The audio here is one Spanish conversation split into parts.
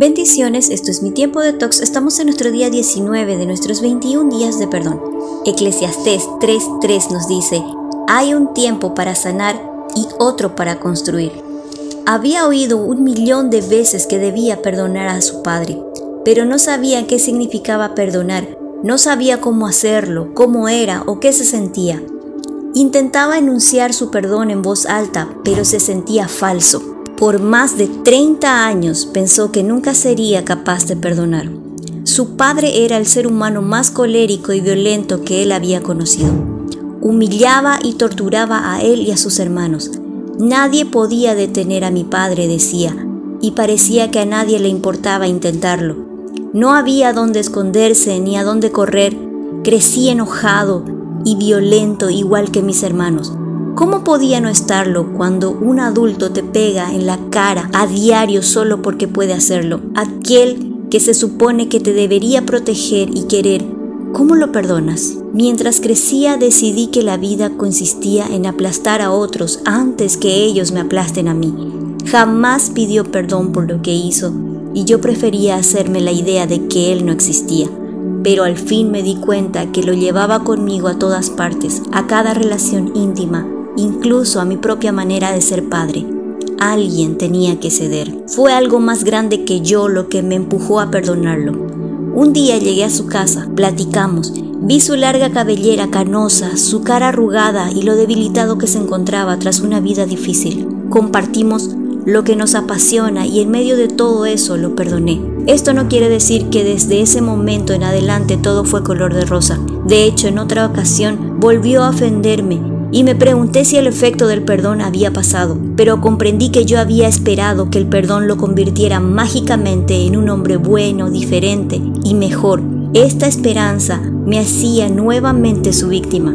Bendiciones, esto es mi tiempo de tox. Estamos en nuestro día 19 de nuestros 21 días de perdón. Eclesiastés 3:3 nos dice, hay un tiempo para sanar y otro para construir. Había oído un millón de veces que debía perdonar a su padre, pero no sabía qué significaba perdonar, no sabía cómo hacerlo, cómo era o qué se sentía. Intentaba enunciar su perdón en voz alta, pero se sentía falso. Por más de 30 años pensó que nunca sería capaz de perdonar. Su padre era el ser humano más colérico y violento que él había conocido. Humillaba y torturaba a él y a sus hermanos. Nadie podía detener a mi padre, decía, y parecía que a nadie le importaba intentarlo. No había dónde esconderse ni a dónde correr. Crecí enojado y violento igual que mis hermanos. ¿Cómo podía no estarlo cuando un adulto te pega en la cara a diario solo porque puede hacerlo? Aquel que se supone que te debería proteger y querer, ¿cómo lo perdonas? Mientras crecía decidí que la vida consistía en aplastar a otros antes que ellos me aplasten a mí. Jamás pidió perdón por lo que hizo y yo prefería hacerme la idea de que él no existía. Pero al fin me di cuenta que lo llevaba conmigo a todas partes, a cada relación íntima, incluso a mi propia manera de ser padre. Alguien tenía que ceder. Fue algo más grande que yo lo que me empujó a perdonarlo. Un día llegué a su casa, platicamos, vi su larga cabellera canosa, su cara arrugada y lo debilitado que se encontraba tras una vida difícil. Compartimos lo que nos apasiona y en medio de todo eso lo perdoné. Esto no quiere decir que desde ese momento en adelante todo fue color de rosa. De hecho, en otra ocasión volvió a ofenderme y me pregunté si el efecto del perdón había pasado, pero comprendí que yo había esperado que el perdón lo convirtiera mágicamente en un hombre bueno, diferente y mejor. Esta esperanza me hacía nuevamente su víctima.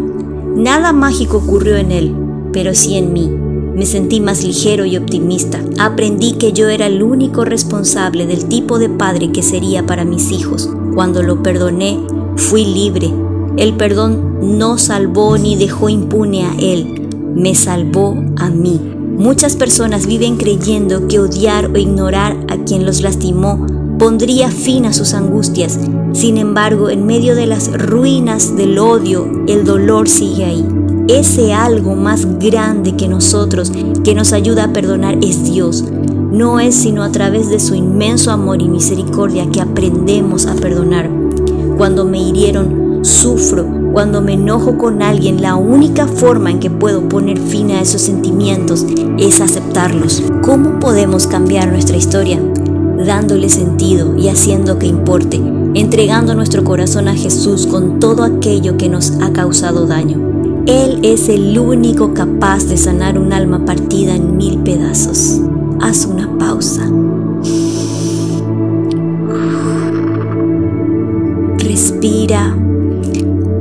Nada mágico ocurrió en él, pero sí en mí. Me sentí más ligero y optimista. Aprendí que yo era el único responsable del tipo de padre que sería para mis hijos. Cuando lo perdoné, fui libre el perdón no salvó ni dejó impune a él, me salvó a mí. Muchas personas viven creyendo que odiar o ignorar a quien los lastimó pondría fin a sus angustias. Sin embargo, en medio de las ruinas del odio, el dolor sigue ahí. Ese algo más grande que nosotros, que nos ayuda a perdonar, es Dios. No es sino a través de su inmenso amor y misericordia que aprendemos a perdonar. Cuando me hirieron, sufro, cuando me enojo con alguien, la única forma en que puedo poner fin a esos sentimientos es aceptarlos. ¿Cómo podemos cambiar nuestra historia? Dándole sentido y haciendo que importe, entregando nuestro corazón a Jesús con todo aquello que nos ha causado daño. Él es el único capaz de sanar un alma partida en mil pedazos. Haz una pausa.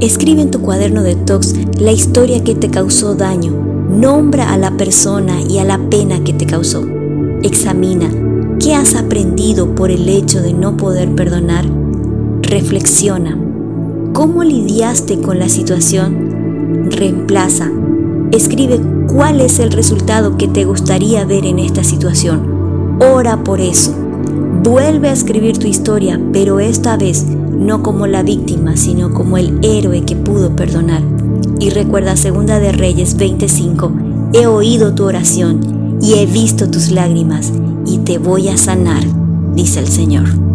Escribe en tu cuaderno de tox la historia que te causó daño. Nombra a la persona y a la pena que te causó. Examina qué has aprendido por el hecho de no poder perdonar. Reflexiona. ¿Cómo lidiaste con la situación? Reemplaza. Escribe cuál es el resultado que te gustaría ver en esta situación. Ora por eso. Vuelve a escribir tu historia, pero esta vez no como la víctima, sino como el héroe que pudo perdonar. Y recuerda Segunda de Reyes 25, he oído tu oración y he visto tus lágrimas y te voy a sanar, dice el Señor.